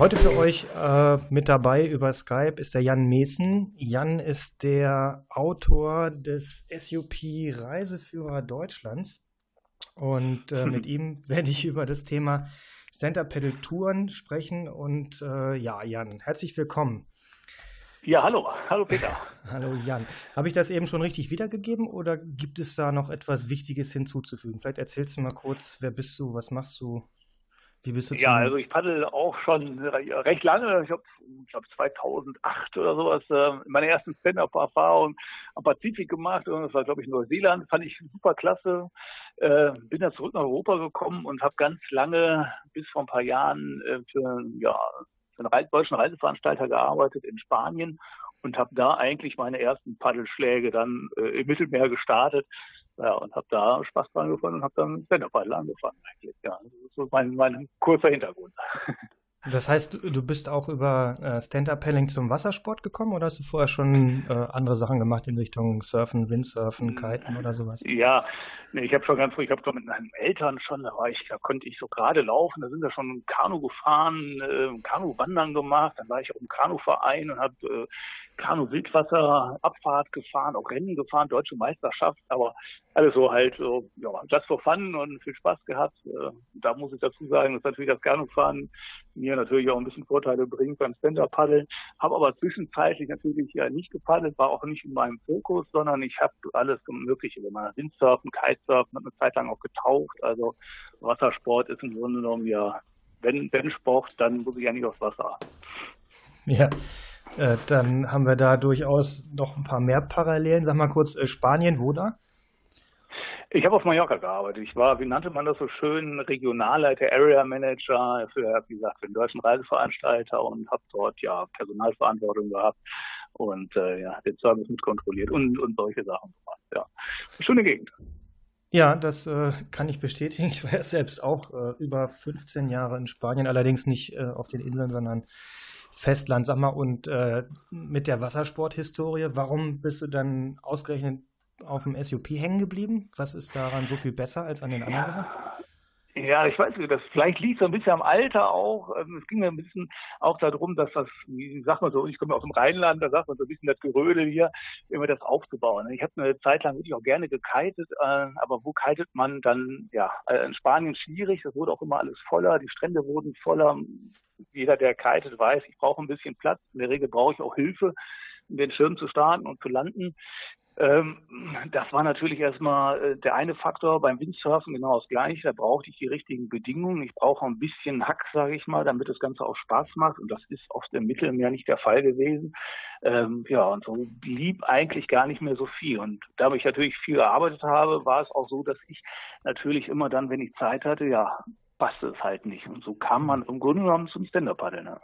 Heute für euch äh, mit dabei über Skype ist der Jan Meesen. Jan ist der Autor des SUP Reiseführer Deutschlands. Und äh, mit ihm werde ich über das Thema Stand-Up-Pedal-Touren sprechen. Und äh, ja, Jan, herzlich willkommen. Ja, hallo. Hallo Peter. hallo Jan. Habe ich das eben schon richtig wiedergegeben oder gibt es da noch etwas Wichtiges hinzuzufügen? Vielleicht erzählst du mal kurz, wer bist du, was machst du? Wie bist du Ja, also ich paddel auch schon recht lange. Ich glaube 2008 oder sowas, äh, meine ersten Stand-up-Erfahrungen am Pazifik gemacht. Und das war, glaube ich, Neuseeland. Fand ich super klasse. Äh, bin dann zurück nach Europa gekommen und habe ganz lange, bis vor ein paar Jahren, äh, für, ja, für einen deutschen Reiseveranstalter gearbeitet in Spanien und habe da eigentlich meine ersten Paddelschläge dann äh, im Mittelmeer gestartet ja, und habe da Spaß dran gefunden und habe dann Stand-Up-Paddle angefangen eigentlich. Ja, das ist so mein, mein kurzer Hintergrund. Das heißt, du bist auch über äh, Stand-Up-Paddling zum Wassersport gekommen oder hast du vorher schon äh, andere Sachen gemacht in Richtung Surfen, Windsurfen, Kiten oder sowas? Ja, nee, ich habe schon ganz früh, ich habe schon mit meinen Eltern schon, da war ich, da konnte ich so gerade laufen, da sind wir schon Kanu gefahren, äh, Kanu wandern gemacht, dann war ich auch im Kanuverein und habe äh, Kanu-Wildwasser-Abfahrt gefahren, auch Rennen gefahren, deutsche Meisterschaft, aber alles so halt so, ja, just for fun und viel Spaß gehabt. Äh, da muss ich dazu sagen, dass natürlich das Kanufahren mir natürlich auch ein bisschen Vorteile bringt beim Stand-Up-Paddeln. Habe aber zwischenzeitlich natürlich ja nicht gepaddelt, war auch nicht in meinem Fokus, sondern ich habe alles Mögliche gemacht. Windsurfen, Kitesurfen, habe eine Zeit lang auch getaucht. Also Wassersport ist im Grunde genommen ja, wenn, wenn Sport, dann muss ich ja nicht aufs Wasser. Ja, äh, dann haben wir da durchaus noch ein paar mehr Parallelen. Sag mal kurz, äh, Spanien, wo da? Ich habe auf Mallorca gearbeitet. Ich war, wie nannte man das so schön, Regionalleiter, Area Manager für, wie gesagt, für den deutschen Reiseveranstalter und habe dort ja Personalverantwortung gehabt und äh, ja, den Service mit kontrolliert und, und solche Sachen gemacht. Ja, schöne Gegend. Ja, das äh, kann ich bestätigen. Ich war ja selbst auch äh, über 15 Jahre in Spanien, allerdings nicht äh, auf den Inseln, sondern Festland. Sag mal, und äh, mit der Wassersporthistorie, warum bist du dann ausgerechnet auf dem SUP hängen geblieben? Was ist daran so viel besser als an den anderen Sachen? Ja, ich weiß nicht, das vielleicht liegt so ein bisschen am Alter auch. Ähm, es ging mir ein bisschen auch darum, dass das, wie sagt so, ich komme aus dem Rheinland, da sagt man so ein bisschen das Gerödel hier, immer das aufzubauen. Ich habe eine Zeit lang wirklich auch gerne gekitet, äh, aber wo kitet man dann, ja, äh, in Spanien schwierig, das wurde auch immer alles voller, die Strände wurden voller. Jeder, der kitet, weiß, ich brauche ein bisschen Platz. In der Regel brauche ich auch Hilfe den Schirm zu starten und zu landen. Ähm, das war natürlich erstmal äh, der eine Faktor beim Windsurfen genau das gleiche. Da brauchte ich die richtigen Bedingungen. Ich brauche ein bisschen Hack, sage ich mal, damit das Ganze auch Spaß macht. Und das ist auf dem Mittelmeer nicht der Fall gewesen. Ähm, ja, und so blieb eigentlich gar nicht mehr so viel. Und da ich natürlich viel gearbeitet habe, war es auch so, dass ich natürlich immer dann, wenn ich Zeit hatte, ja, passte es halt nicht. Und so kam man im Grunde genommen zum Stand-Up-Paddeln. Ne?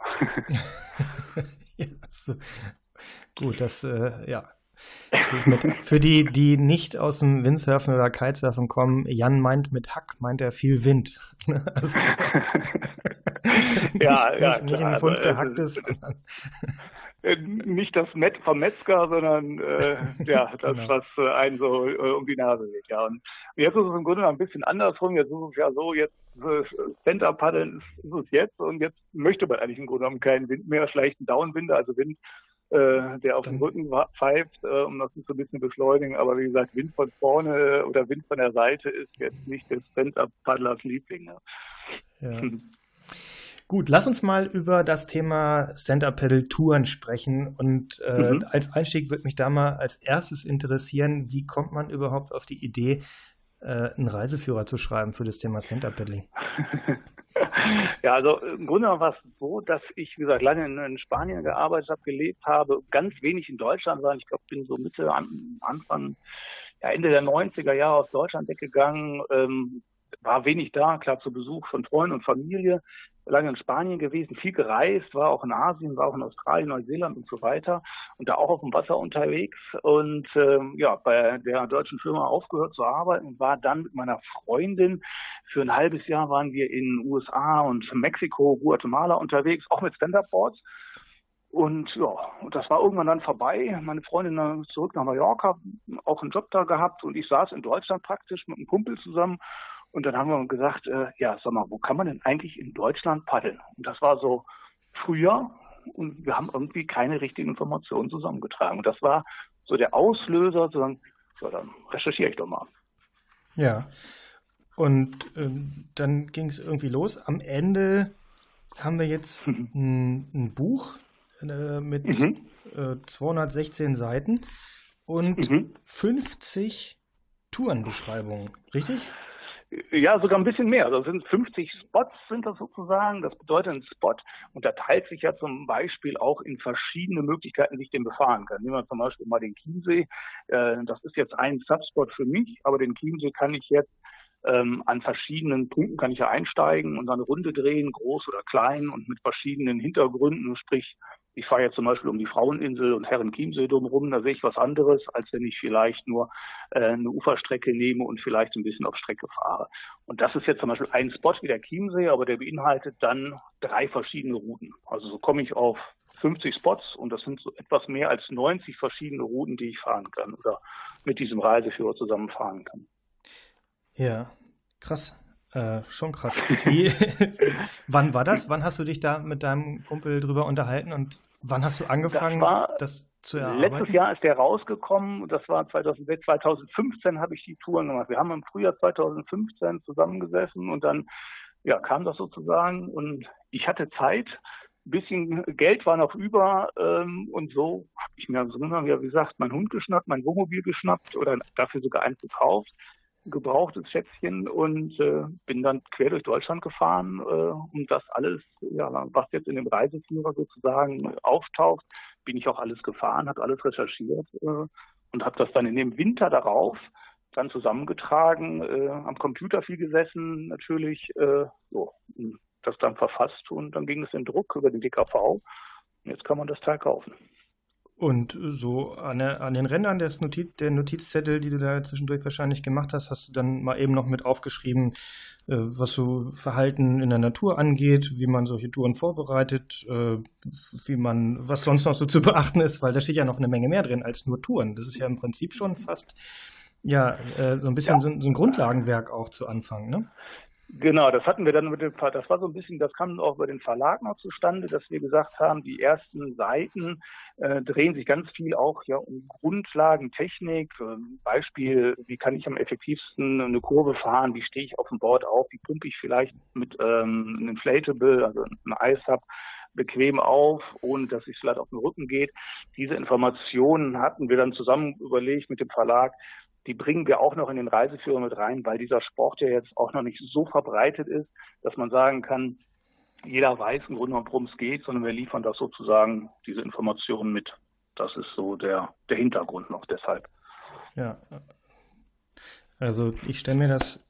ja, so. Gut, das, äh, ja, für die, die nicht aus dem Windsurfen oder Kitesurfen kommen, Jan meint mit Hack, meint er viel Wind. Also, ja, nicht, ja, nicht, ein Pfund gehacktes. Äh, nicht das Met vom Metzger, sondern äh, ja, das, genau. was äh, einen so äh, um die Nase geht. Ja. Und jetzt ist es im Grunde ein bisschen andersrum. Jetzt ist es ja so, jetzt äh, Center-Paddeln ist, ist es jetzt und jetzt möchte man eigentlich im Grunde genommen keinen Wind mehr, vielleicht einen Downwinder, also Wind äh, der auf dem Rücken pfeift, äh, um das so ein bisschen beschleunigen. Aber wie gesagt, Wind von vorne oder Wind von der Seite ist jetzt nicht des Stand-Up-Paddlers Liebling. Ne? Ja. Gut, lass uns mal über das Thema Stand-Up-Pedal-Touren sprechen. Und äh, mhm. als Einstieg würde mich da mal als erstes interessieren, wie kommt man überhaupt auf die Idee, äh, einen Reiseführer zu schreiben für das Thema Stand-Up-Paddling? Ja, also im Grunde war es so, dass ich, wie gesagt, lange in, in Spanien gearbeitet habe, gelebt habe, ganz wenig in Deutschland war. Ich glaube, bin so Mitte, Anfang, ja, Ende der 90er Jahre aus Deutschland weggegangen. Ähm, war wenig da, klar zu Besuch von Freunden und Familie, lange in Spanien gewesen, viel gereist, war auch in Asien, war auch in Australien, Neuseeland und so weiter und da auch auf dem Wasser unterwegs und ähm, ja, bei der deutschen Firma aufgehört zu arbeiten und war dann mit meiner Freundin für ein halbes Jahr waren wir in USA und Mexiko, Guatemala unterwegs, auch mit Stand-Up-Boards. Und ja, das war irgendwann dann vorbei. Meine Freundin zurück nach Mallorca, auch einen Job da gehabt und ich saß in Deutschland praktisch mit einem Kumpel zusammen und dann haben wir gesagt, äh, ja, sag mal, wo kann man denn eigentlich in Deutschland paddeln? Und das war so früher und wir haben irgendwie keine richtigen Informationen zusammengetragen. Und das war so der Auslöser, zu sagen, ja, dann recherchiere ich doch mal. Ja, und ähm, dann ging es irgendwie los. Am Ende haben wir jetzt mhm. ein, ein, Buch äh, mit mhm. äh, 216 Seiten und mhm. 50 Tourenbeschreibungen, richtig? Ja, sogar ein bisschen mehr. Also sind 50 Spots sind das sozusagen. Das bedeutet ein Spot unterteilt sich ja zum Beispiel auch in verschiedene Möglichkeiten, sich den befahren kann. Nehmen wir zum Beispiel mal den Chiemsee. Äh, das ist jetzt ein Subspot für mich, aber den Chiemsee kann ich jetzt ähm, an verschiedenen Punkten kann ich ja einsteigen und dann eine Runde drehen, groß oder klein und mit verschiedenen Hintergründen. Sprich, ich fahre jetzt zum Beispiel um die Fraueninsel und Herrenchiemsee drumherum, da sehe ich was anderes, als wenn ich vielleicht nur äh, eine Uferstrecke nehme und vielleicht ein bisschen auf Strecke fahre. Und das ist jetzt zum Beispiel ein Spot wie der Chiemsee, aber der beinhaltet dann drei verschiedene Routen. Also so komme ich auf 50 Spots und das sind so etwas mehr als 90 verschiedene Routen, die ich fahren kann oder mit diesem Reiseführer zusammen fahren kann. Ja, krass. Äh, schon krass. Wie, wann war das? Wann hast du dich da mit deinem Kumpel drüber unterhalten und wann hast du angefangen, das, war, das zu erarbeiten? Letztes Jahr ist der rausgekommen. Das war 2006, 2015 habe ich die Touren gemacht. Wir haben im Frühjahr 2015 zusammengesessen und dann ja, kam das sozusagen und ich hatte Zeit. Ein bisschen Geld war noch über ähm, und so habe ich mir so, wie gesagt, mein Hund geschnappt, mein Wohnmobil geschnappt oder dafür sogar eins gekauft gebrauchtes Schätzchen und äh, bin dann quer durch Deutschland gefahren, äh, um das alles, ja, was jetzt in dem Reiseführer sozusagen auftaucht, bin ich auch alles gefahren, habe alles recherchiert äh, und habe das dann in dem Winter darauf dann zusammengetragen, äh, am Computer viel gesessen natürlich, äh, so, das dann verfasst und dann ging es in Druck über den DKV. Und jetzt kann man das Teil kaufen. Und so an, der, an den Rändern des Notiz, der Notizzettel, die du da zwischendurch wahrscheinlich gemacht hast, hast du dann mal eben noch mit aufgeschrieben, äh, was so Verhalten in der Natur angeht, wie man solche Touren vorbereitet, äh, wie man, was sonst noch so zu beachten ist, weil da steht ja noch eine Menge mehr drin als nur Touren. Das ist ja im Prinzip schon fast ja äh, so ein bisschen ja. so, so, ein Grundlagenwerk auch zu Anfang, ne? Genau, das hatten wir dann mit dem, das war so ein bisschen, das kam auch über den Verlag noch zustande, dass wir gesagt haben, die ersten Seiten äh, drehen sich ganz viel auch ja um Grundlagentechnik. Äh, Beispiel, wie kann ich am effektivsten eine Kurve fahren? Wie stehe ich auf dem Board auf? Wie pumpe ich vielleicht mit ähm, einem Inflatable, also einem Eishub, bequem auf, ohne dass es vielleicht auf den Rücken geht. Diese Informationen hatten wir dann zusammen überlegt mit dem Verlag, die bringen wir auch noch in den Reiseführer mit rein, weil dieser Sport ja jetzt auch noch nicht so verbreitet ist, dass man sagen kann, jeder weiß im Grunde genommen, worum es geht, sondern wir liefern das sozusagen, diese Informationen mit. Das ist so der, der Hintergrund noch deshalb. Ja. Also ich stelle mir das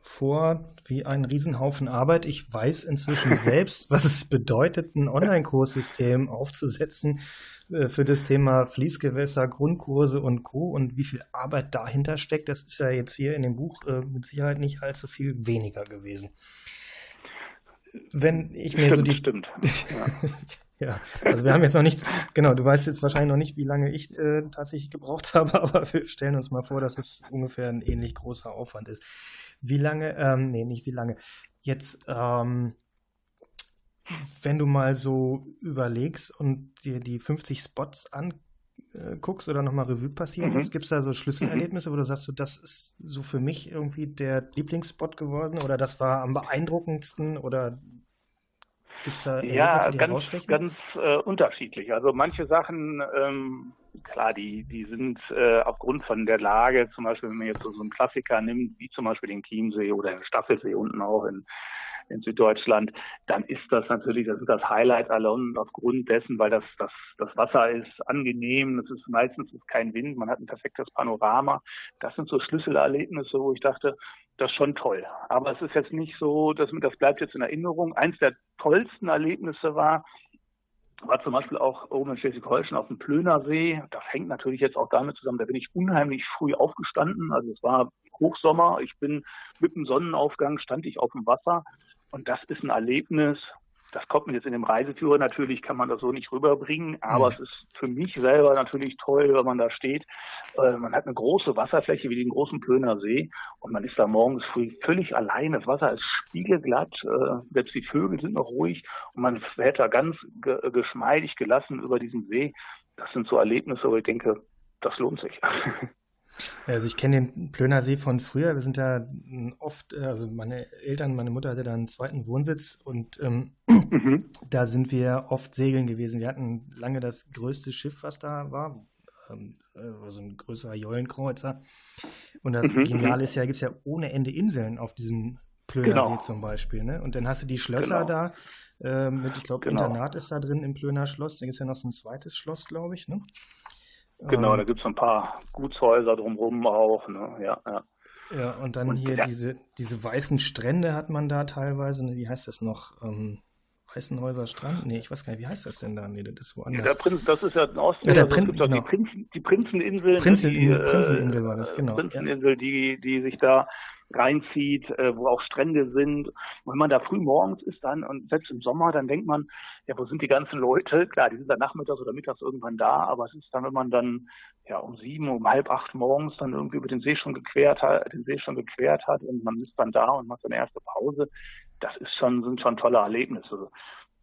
vor wie ein Riesenhaufen Arbeit. Ich weiß inzwischen selbst, was es bedeutet, ein Online-Kurssystem aufzusetzen für das Thema Fließgewässer, Grundkurse und Co. und wie viel Arbeit dahinter steckt. Das ist ja jetzt hier in dem Buch äh, mit Sicherheit nicht allzu viel weniger gewesen. Wenn ich mir stimmt, so die. Stimmt. Ja. Ja, also wir haben jetzt noch nicht, genau, du weißt jetzt wahrscheinlich noch nicht, wie lange ich äh, tatsächlich gebraucht habe, aber wir stellen uns mal vor, dass es ungefähr ein ähnlich großer Aufwand ist. Wie lange, ähm, nee, nicht wie lange. Jetzt, ähm, wenn du mal so überlegst und dir die 50 Spots anguckst oder nochmal Revue passieren mhm. gibt es da so Schlüsselerlebnisse, wo du sagst, so, das ist so für mich irgendwie der Lieblingsspot geworden oder das war am beeindruckendsten oder Gibt's da ja, ganz, ganz äh, unterschiedlich. Also manche Sachen, ähm, klar, die, die sind äh, aufgrund von der Lage, zum Beispiel, wenn man jetzt so, so einen Klassiker nimmt, wie zum Beispiel den Chiemsee oder den Staffelsee unten auch in in Süddeutschland, dann ist das natürlich, das ist das Highlight allein aufgrund dessen, weil das, das, das Wasser ist angenehm, es ist meistens ist kein Wind, man hat ein perfektes Panorama. Das sind so Schlüsselerlebnisse, wo ich dachte, das ist schon toll. Aber es ist jetzt nicht so, dass das bleibt jetzt in Erinnerung. Eins der tollsten Erlebnisse war, war zum Beispiel auch oben in Schleswig-Holstein auf dem Plöner See. Das hängt natürlich jetzt auch damit zusammen, da bin ich unheimlich früh aufgestanden. Also es war Hochsommer, ich bin mit dem Sonnenaufgang, stand ich auf dem Wasser. Und das ist ein Erlebnis, das kommt mir jetzt in dem Reiseführer natürlich, kann man das so nicht rüberbringen, aber mhm. es ist für mich selber natürlich toll, wenn man da steht. Äh, man hat eine große Wasserfläche wie den großen Plöner See und man ist da morgens früh völlig allein. Das Wasser ist spiegelglatt, äh, selbst die Vögel sind noch ruhig und man fährt da ganz ge geschmeidig gelassen über diesen See. Das sind so Erlebnisse, wo ich denke, das lohnt sich. Also ich kenne den Plöner See von früher. Wir sind da oft, also meine Eltern, meine Mutter hatte da einen zweiten Wohnsitz und ähm, mhm. da sind wir oft segeln gewesen. Wir hatten lange das größte Schiff, was da war, also ein größerer Jollenkreuzer. Und das mhm. Geniale ist ja, gibt es ja ohne Ende Inseln auf diesem Plöner genau. See zum Beispiel. Ne? Und dann hast du die Schlösser genau. da äh, mit, ich glaube, genau. Internat ist da drin im Plöner Schloss. Da gibt es ja noch so ein zweites Schloss, glaube ich. Ne? Genau, ähm, da gibt es ein paar Gutshäuser drumherum auch. Ne? Ja, ja. ja, und dann und, hier ja. diese, diese weißen Strände hat man da teilweise. Ne? Wie heißt das noch? Ähm, Weißenhäuser Strand? Nee, ich weiß gar nicht, wie heißt das denn da? Nee, das ist woanders. Ja, Prinz, das ist ja in Osten. Ja, der Prin genau. die, Prinzen, die Prinzeninsel. Prinzen, die, Prinzeninsel war das, genau. Prinzeninsel, die, die sich da reinzieht, äh, wo auch Strände sind. Und wenn man da früh morgens ist dann und selbst im Sommer, dann denkt man, ja, wo sind die ganzen Leute? Klar, die sind dann nachmittags oder mittags irgendwann da, aber es ist dann, wenn man dann ja um sieben, um halb acht morgens dann irgendwie über den See schon gequert hat, den See schon gequert hat und man ist dann da und macht seine erste Pause, das ist schon, sind schon tolle Erlebnisse.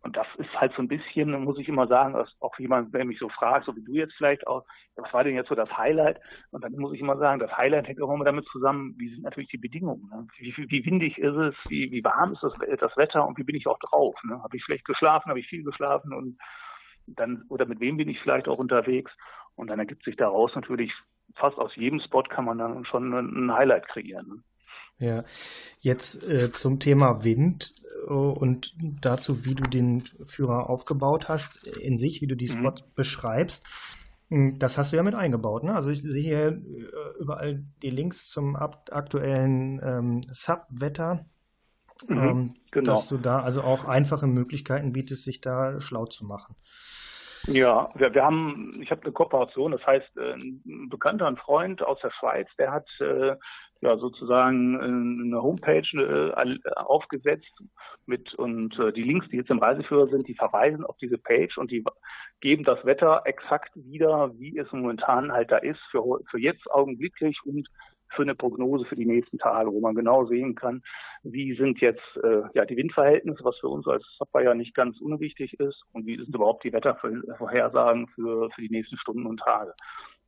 Und das ist halt so ein bisschen, muss ich immer sagen, auch jemand, der mich so fragt, so wie du jetzt vielleicht auch, was war denn jetzt so das Highlight? Und dann muss ich immer sagen, das Highlight hängt auch immer damit zusammen, wie sind natürlich die Bedingungen. Ne? Wie, wie, wie, windig ist es, wie, wie warm ist das, das Wetter und wie bin ich auch drauf? Ne? Habe ich schlecht geschlafen, habe ich viel geschlafen und dann, oder mit wem bin ich vielleicht auch unterwegs? Und dann ergibt sich daraus natürlich, fast aus jedem Spot kann man dann schon ein Highlight kreieren. Ne? Ja, jetzt äh, zum Thema Wind äh, und dazu, wie du den Führer aufgebaut hast, in sich, wie du die mhm. Spot mhm. beschreibst. Hm, das hast du ja mit eingebaut, ne? Also ich sehe hier äh, überall die Links zum aktuellen ähm, Sub-Wetter, mhm, ähm, genau. dass du da also auch einfache Möglichkeiten bietest, sich da schlau zu machen. Ja, wir, wir haben, ich habe eine Kooperation, das heißt, äh, ein Bekannter, ein Freund aus der Schweiz, der hat äh, ja sozusagen äh, eine Homepage äh, aufgesetzt mit und äh, die Links, die jetzt im Reiseführer sind, die verweisen auf diese Page und die geben das Wetter exakt wieder, wie es momentan halt da ist, für, für jetzt augenblicklich und für eine Prognose für die nächsten Tage, wo man genau sehen kann, wie sind jetzt äh, ja die Windverhältnisse, was für uns als Software ja nicht ganz unwichtig ist, und wie sind überhaupt die Wettervorhersagen für, für die nächsten Stunden und Tage.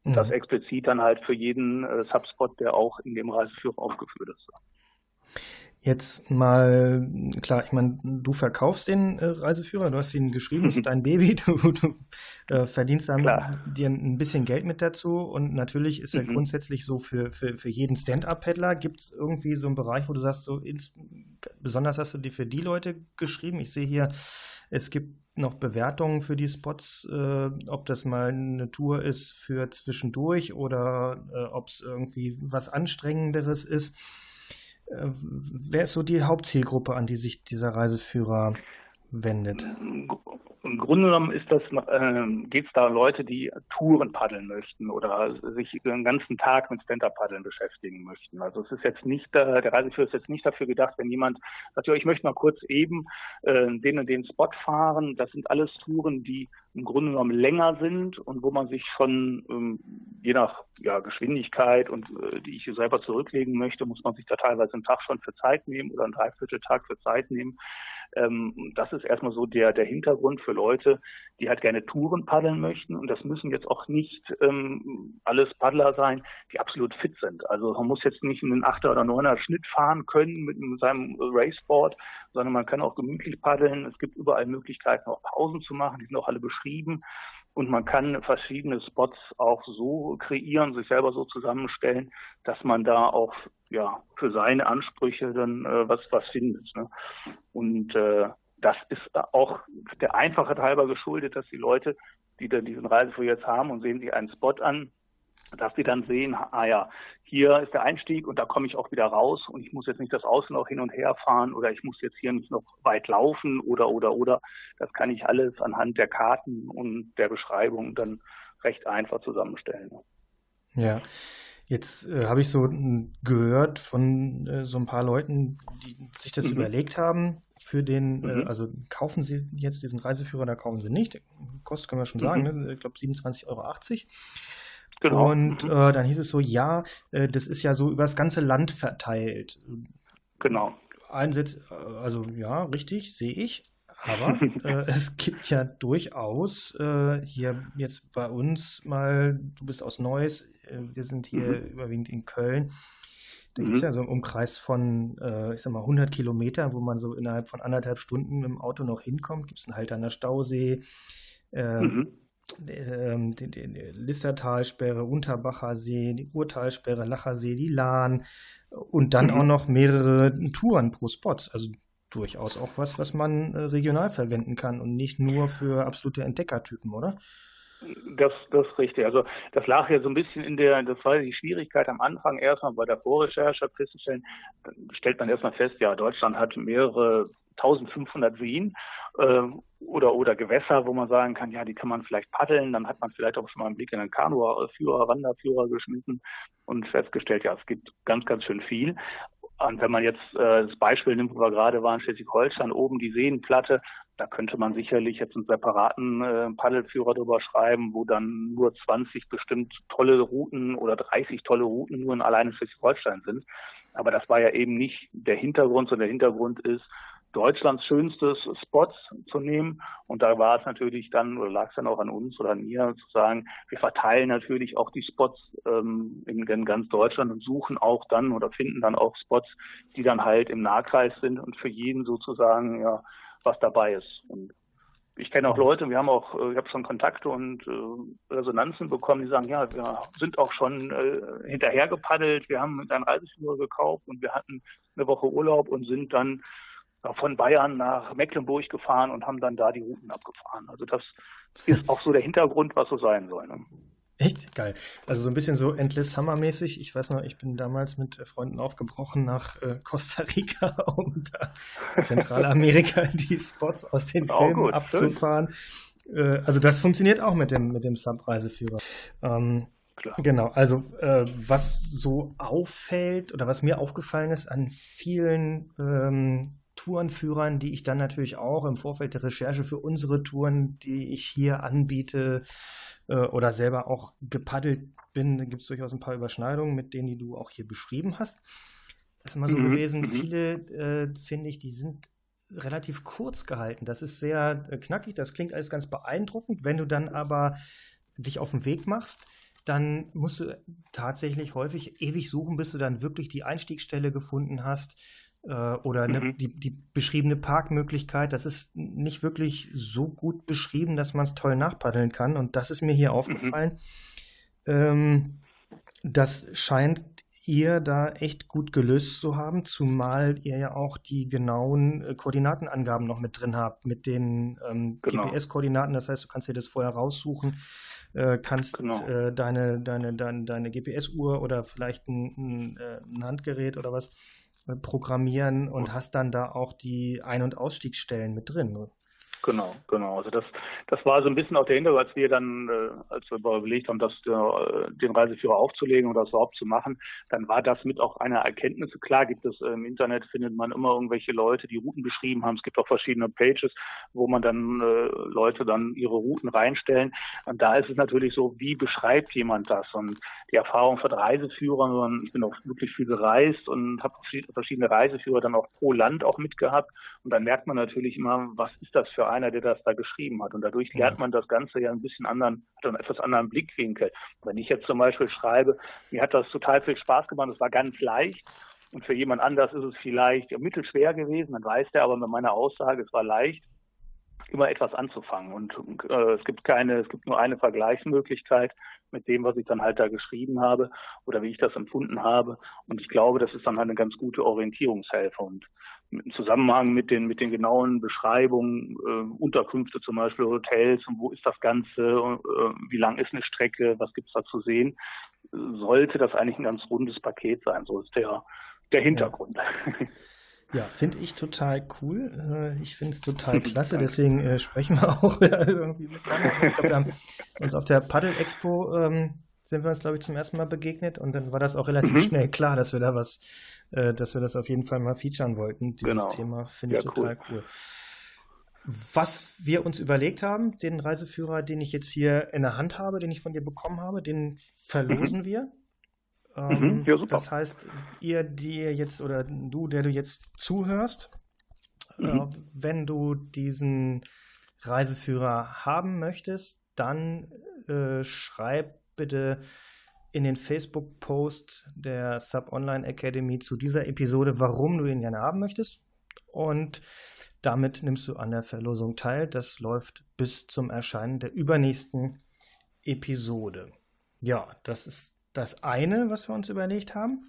Und mhm. das explizit dann halt für jeden äh, Subspot, der auch in dem Reiseführer aufgeführt ist. Jetzt mal, klar, ich meine, du verkaufst den äh, Reiseführer, du hast ihn geschrieben, das ist dein Baby, du, du äh, verdienst dann klar. dir ein bisschen Geld mit dazu und natürlich ist er mhm. grundsätzlich so für, für, für jeden Stand-Up-Paddler. Gibt es irgendwie so einen Bereich, wo du sagst, so ins, besonders hast du die für die Leute geschrieben? Ich sehe hier, es gibt noch Bewertungen für die Spots, äh, ob das mal eine Tour ist für zwischendurch oder äh, ob es irgendwie was Anstrengenderes ist. Äh, wer ist so die Hauptzielgruppe, an die sich dieser Reiseführer wendet? Im Grunde genommen ist das, äh, geht es da Leute, die Touren paddeln möchten oder sich den ganzen Tag mit Stand-Up-Paddeln beschäftigen möchten. Also es ist jetzt nicht, äh, der Reiseführer ist jetzt nicht dafür gedacht, wenn jemand sagt, ja, ich möchte mal kurz eben äh, den und den Spot fahren. Das sind alles Touren, die im Grunde genommen länger sind und wo man sich schon ähm, je nach ja, Geschwindigkeit und äh, die ich selber zurücklegen möchte, muss man sich da teilweise einen Tag schon für Zeit nehmen oder einen Dreivierteltag für Zeit nehmen. Ähm, das ist erstmal so der, der Hintergrund für Leute, die halt gerne Touren paddeln möchten. Und das müssen jetzt auch nicht ähm, alles Paddler sein, die absolut fit sind. Also man muss jetzt nicht einen Achter oder Neuner Schnitt fahren können mit seinem Raceboard, sondern man kann auch gemütlich paddeln. Es gibt überall Möglichkeiten, auch Pausen zu machen. Die sind auch alle beschrieben. Und man kann verschiedene Spots auch so kreieren, sich selber so zusammenstellen, dass man da auch ja für seine Ansprüche dann äh, was was findet. Ne? Und äh, das ist auch der Einfachheit halber geschuldet, dass die Leute, die dann diesen Reiseführer jetzt haben und sehen sich einen Spot an, dass sie dann sehen, ah ja, hier ist der Einstieg und da komme ich auch wieder raus und ich muss jetzt nicht das Außen noch hin und her fahren oder ich muss jetzt hier nicht noch weit laufen oder oder oder. Das kann ich alles anhand der Karten und der Beschreibung dann recht einfach zusammenstellen. Ja. Jetzt äh, habe ich so gehört von äh, so ein paar Leuten, die sich das mhm. überlegt haben für den, äh, mhm. äh, also kaufen Sie jetzt diesen Reiseführer, da kaufen Sie nicht. Kostet, können wir schon sagen, mhm. ne? ich glaube 27,80 Euro. Genau. Und mhm. äh, dann hieß es so, ja, äh, das ist ja so übers ganze Land verteilt. Genau. Einsatz, äh, also ja, richtig, sehe ich. Aber äh, es gibt ja durchaus äh, hier jetzt bei uns mal, du bist aus Neuss, äh, wir sind hier mhm. überwiegend in Köln. Da gibt es mhm. ja so einen Umkreis von, äh, ich sag mal, 100 Kilometern, wo man so innerhalb von anderthalb Stunden mit dem Auto noch hinkommt. Gibt es einen Halterner Stausee. Äh, mhm ähm, die, die, die Listertalsperre, Unterbacher See, die Urtalsperre, Lachersee, die Lahn und dann mhm. auch noch mehrere Touren pro Spot. Also durchaus auch was, was man äh, regional verwenden kann und nicht nur für absolute Entdeckertypen, oder? Das, das ist richtig. Also das lag ja so ein bisschen in der, das war die Schwierigkeit am Anfang erstmal bei der Vorrecherche festzustellen, stellt man erstmal fest, ja, Deutschland hat mehrere 1500 Seen äh, oder, oder Gewässer, wo man sagen kann, ja, die kann man vielleicht paddeln, dann hat man vielleicht auch schon mal einen Blick in einen Kanuführer, Wanderführer geschmissen und festgestellt, ja, es gibt ganz, ganz schön viel. Und wenn man jetzt äh, das Beispiel nimmt, wo wir gerade waren, Schleswig-Holstein, oben die Seenplatte, da könnte man sicherlich jetzt einen separaten äh, Paddelführer drüber schreiben, wo dann nur 20 bestimmt tolle Routen oder 30 tolle Routen nur in alleine Schleswig-Holstein sind. Aber das war ja eben nicht der Hintergrund, sondern der Hintergrund ist, Deutschlands schönstes Spots zu nehmen. Und da war es natürlich dann, oder lag es dann auch an uns oder an mir zu sagen, wir verteilen natürlich auch die Spots ähm, in, in ganz Deutschland und suchen auch dann oder finden dann auch Spots, die dann halt im Nahkreis sind und für jeden sozusagen ja was dabei ist. Und ich kenne auch Leute, wir haben auch, äh, ich habe schon Kontakte und äh, Resonanzen bekommen, die sagen, ja, wir sind auch schon äh, hinterher gepaddelt, wir haben einen Reiseführer gekauft und wir hatten eine Woche Urlaub und sind dann von Bayern nach Mecklenburg gefahren und haben dann da die Routen abgefahren. Also das ist auch so der Hintergrund, was so sein soll. Ne? Echt geil. Also so ein bisschen so Endless Summer mäßig. Ich weiß noch, ich bin damals mit Freunden aufgebrochen nach äh, Costa Rica, um da Zentralamerika die Spots aus den Filmen gut, abzufahren. Äh, also das funktioniert auch mit dem mit dem Sub-Reiseführer. Ähm, Klar. Genau, also äh, was so auffällt oder was mir aufgefallen ist an vielen ähm, Tourenführern, die ich dann natürlich auch im Vorfeld der Recherche für unsere Touren, die ich hier anbiete äh, oder selber auch gepaddelt bin, gibt es durchaus ein paar Überschneidungen mit denen, die du auch hier beschrieben hast. Das ist immer so mhm. gewesen, mhm. viele, äh, finde ich, die sind relativ kurz gehalten. Das ist sehr äh, knackig, das klingt alles ganz beeindruckend. Wenn du dann aber dich auf den Weg machst, dann musst du tatsächlich häufig ewig suchen, bis du dann wirklich die Einstiegsstelle gefunden hast oder eine, mhm. die, die beschriebene Parkmöglichkeit, das ist nicht wirklich so gut beschrieben, dass man es toll nachpaddeln kann. Und das ist mir hier mhm. aufgefallen. Ähm, das scheint ihr da echt gut gelöst zu haben, zumal ihr ja auch die genauen äh, Koordinatenangaben noch mit drin habt, mit den ähm, genau. GPS-Koordinaten. Das heißt, du kannst dir das vorher raussuchen, äh, kannst genau. äh, deine, deine, deine, deine GPS-Uhr oder vielleicht ein, ein, äh, ein Handgerät oder was programmieren und hast dann da auch die Ein- und Ausstiegsstellen mit drin. Genau, genau. Also das, das war so ein bisschen auch der Hintergrund, als wir dann, äh, als wir überlegt haben, das, äh, den Reiseführer aufzulegen oder das überhaupt zu machen, dann war das mit auch einer Erkenntnis. Klar gibt es äh, im Internet, findet man immer irgendwelche Leute, die Routen beschrieben haben. Es gibt auch verschiedene Pages, wo man dann äh, Leute dann ihre Routen reinstellen. Und da ist es natürlich so, wie beschreibt jemand das? Und die Erfahrung von Reiseführern, ich bin auch wirklich viel gereist und habe verschiedene Reiseführer dann auch pro Land auch mitgehabt. Und dann merkt man natürlich immer, was ist das für einer, der das da geschrieben hat. Und dadurch lernt man das Ganze ja ein bisschen anderen, hat einen etwas anderen Blickwinkel. Wenn ich jetzt zum Beispiel schreibe, mir hat das total viel Spaß gemacht, es war ganz leicht. Und für jemand anders ist es vielleicht mittelschwer gewesen, dann weiß der aber mit meiner Aussage, es war leicht, immer etwas anzufangen. Und äh, es gibt keine, es gibt nur eine Vergleichsmöglichkeit mit dem, was ich dann halt da geschrieben habe oder wie ich das empfunden habe. Und ich glaube, das ist dann halt eine ganz gute Orientierungshilfe und im Zusammenhang mit den mit den genauen Beschreibungen äh, Unterkünfte zum Beispiel Hotels und wo ist das Ganze, äh, wie lang ist eine Strecke, was gibt's da zu sehen, sollte das eigentlich ein ganz rundes Paket sein. So ist der der Hintergrund. Ja. Ja, finde ich total cool. Äh, ich finde es total klasse, deswegen äh, sprechen wir auch irgendwie miteinander. Ich glaube, wir haben uns auf der Paddle Expo ähm, sind wir uns, glaube ich, zum ersten Mal begegnet und dann war das auch relativ mhm. schnell klar, dass wir da was, äh, dass wir das auf jeden Fall mal featuren wollten. Dieses genau. Thema finde ich ja, total cool. cool. Was wir uns überlegt haben, den Reiseführer, den ich jetzt hier in der Hand habe, den ich von dir bekommen habe, den verlosen mhm. wir. Ähm, mhm, ja, super. Das heißt, ihr, die jetzt oder du, der du jetzt zuhörst, äh, mhm. äh, wenn du diesen Reiseführer haben möchtest, dann äh, schreib bitte in den Facebook-Post der Sub Online Academy zu dieser Episode, warum du ihn gerne haben möchtest. Und damit nimmst du an der Verlosung teil. Das läuft bis zum Erscheinen der übernächsten Episode. Ja, das ist das eine, was wir uns überlegt haben.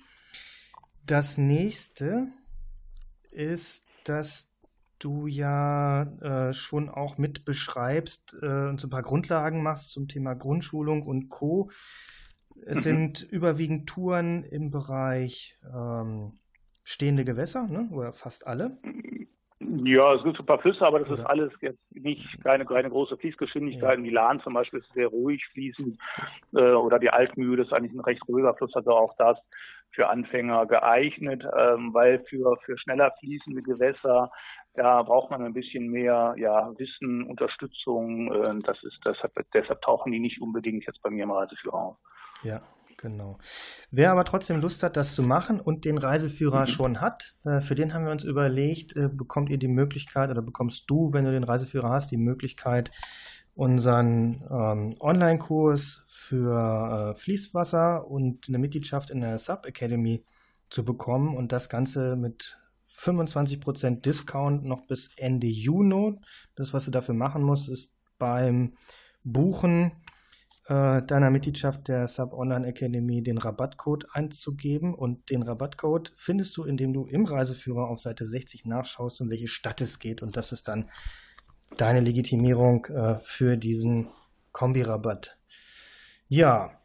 Das nächste ist, dass du ja äh, schon auch mit beschreibst äh, und so ein paar Grundlagen machst zum Thema Grundschulung und Co. Es mhm. sind überwiegend Touren im Bereich ähm, stehende Gewässer, ne? oder fast alle. Ja, es gibt ein paar Flüsse, aber das Oder? ist alles jetzt nicht keine, keine große Fließgeschwindigkeit. Ja. Milan zum Beispiel ist sehr ruhig fließend äh, oder die Altmühle ist eigentlich ein recht ruhiger Fluss, also auch das für Anfänger geeignet, ähm, weil für, für schneller fließende Gewässer da braucht man ein bisschen mehr ja, Wissen, Unterstützung. Äh, das ist deshalb, deshalb tauchen die nicht unbedingt jetzt bei mir im Reiseführer auf. Ja, Genau. Wer aber trotzdem Lust hat, das zu machen und den Reiseführer mhm. schon hat, äh, für den haben wir uns überlegt, äh, bekommt ihr die Möglichkeit oder bekommst du, wenn du den Reiseführer hast, die Möglichkeit, unseren ähm, Online-Kurs für äh, Fließwasser und eine Mitgliedschaft in der Sub Academy zu bekommen und das Ganze mit 25% Discount noch bis Ende Juni. Das, was du dafür machen musst, ist beim Buchen äh, deiner Mitgliedschaft der Sub Online Academy den Rabattcode einzugeben. Und den Rabattcode findest du, indem du im Reiseführer auf Seite 60 nachschaust, um welche Stadt es geht. Und das ist dann deine Legitimierung äh, für diesen Kombi-Rabatt. Ja,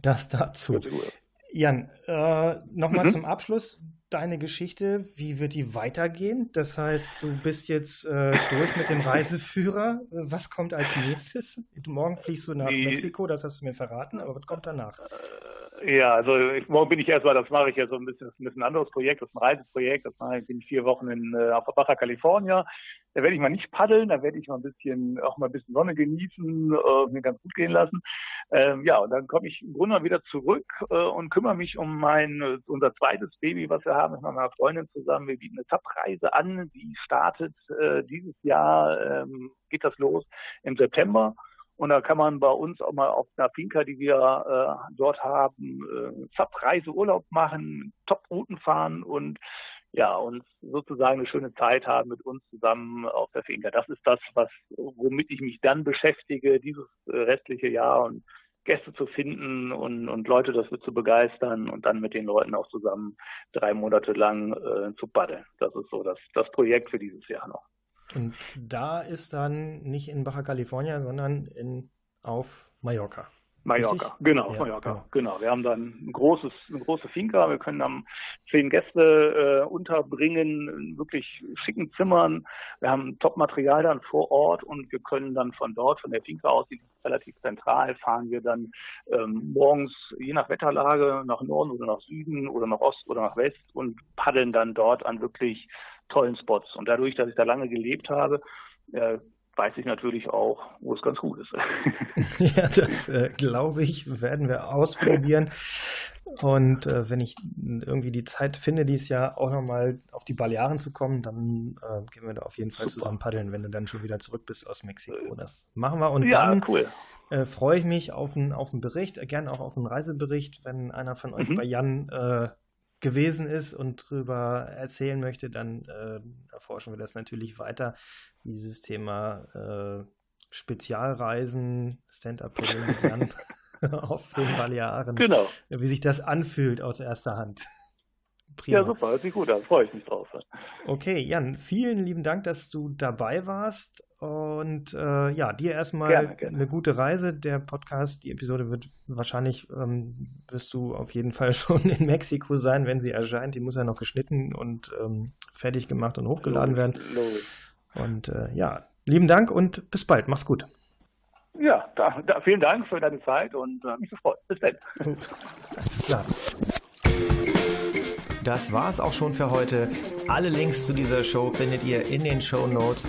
das dazu. Jan, äh, nochmal mhm. zum Abschluss deine Geschichte, wie wird die weitergehen? Das heißt, du bist jetzt äh, durch mit dem Reiseführer. Was kommt als nächstes? Morgen fliegst du nach die, Mexiko, das hast du mir verraten, aber was kommt danach? Ja, also ich, morgen bin ich erstmal, das mache ich ja so ein bisschen, das ist ein bisschen anderes Projekt, das ist ein Reiseprojekt, das mache ich, ich vier Wochen in, äh, auf Baja California. Da werde ich mal nicht paddeln, da werde ich mal ein bisschen, auch mal ein bisschen Sonne genießen, äh, mir ganz gut gehen lassen. Ähm, ja, und dann komme ich im Grunde mal wieder zurück äh, und kümmere mich um mein, äh, unser zweites Baby, was wir haben, mit meiner Freundin zusammen. Wir bieten eine Subreise an, die startet äh, dieses Jahr, ähm, geht das los im September. Und da kann man bei uns auch mal auf einer Finca, die wir äh, dort haben, äh, Subreiseurlaub machen, Top-Routen fahren und ja, uns sozusagen eine schöne Zeit haben mit uns zusammen auf der Finca. Das ist das, was, womit ich mich dann beschäftige, dieses restliche Jahr und Gäste zu finden und, und Leute dafür zu begeistern und dann mit den Leuten auch zusammen drei Monate lang äh, zu paddeln. Das ist so das, das Projekt für dieses Jahr noch. Und da ist dann nicht in Baja California, sondern in, auf Mallorca. Mallorca, Richtig? genau, ja, Mallorca, genau. genau. Wir haben dann ein großes, eine große Finca. Wir können dann zehn Gäste äh, unterbringen, in wirklich schicken Zimmern. Wir haben Top-Material dann vor Ort und wir können dann von dort, von der Finca aus, die ist relativ zentral, fahren wir dann ähm, morgens je nach Wetterlage nach Norden oder nach Süden oder nach Ost oder nach West und paddeln dann dort an wirklich tollen Spots. Und dadurch, dass ich da lange gelebt habe, äh, weiß ich natürlich auch, wo es ganz gut ist. ja, das äh, glaube ich, werden wir ausprobieren. Und äh, wenn ich irgendwie die Zeit finde, dieses Jahr auch nochmal auf die Balearen zu kommen, dann äh, gehen wir da auf jeden Fall Super. zusammen paddeln, wenn du dann schon wieder zurück bist aus Mexiko. Das machen wir. Und ja, dann cool. Äh, freue ich mich auf einen, auf einen Bericht, gerne auch auf einen Reisebericht, wenn einer von euch mhm. bei Jan äh, gewesen ist und darüber erzählen möchte, dann äh, erforschen wir das natürlich weiter. Dieses Thema äh, Spezialreisen, Stand-up-Paddling auf den Balearen. Genau. Wie sich das anfühlt aus erster Hand. Prima. Ja, super, hört sich gut an, freue ich mich drauf. Okay, Jan, vielen lieben Dank, dass du dabei warst. Und äh, ja, dir erstmal gerne, gerne. eine gute Reise. Der Podcast, die Episode wird wahrscheinlich, ähm, wirst du auf jeden Fall schon in Mexiko sein, wenn sie erscheint. Die muss ja noch geschnitten und ähm, fertig gemacht und hochgeladen werden. Und äh, ja, lieben Dank und bis bald. Mach's gut. Ja, da, da, vielen Dank für deine Zeit und äh, mich gefreut. Bis dann. Alles klar. Das war's auch schon für heute. Alle Links zu dieser Show findet ihr in den Show Notes.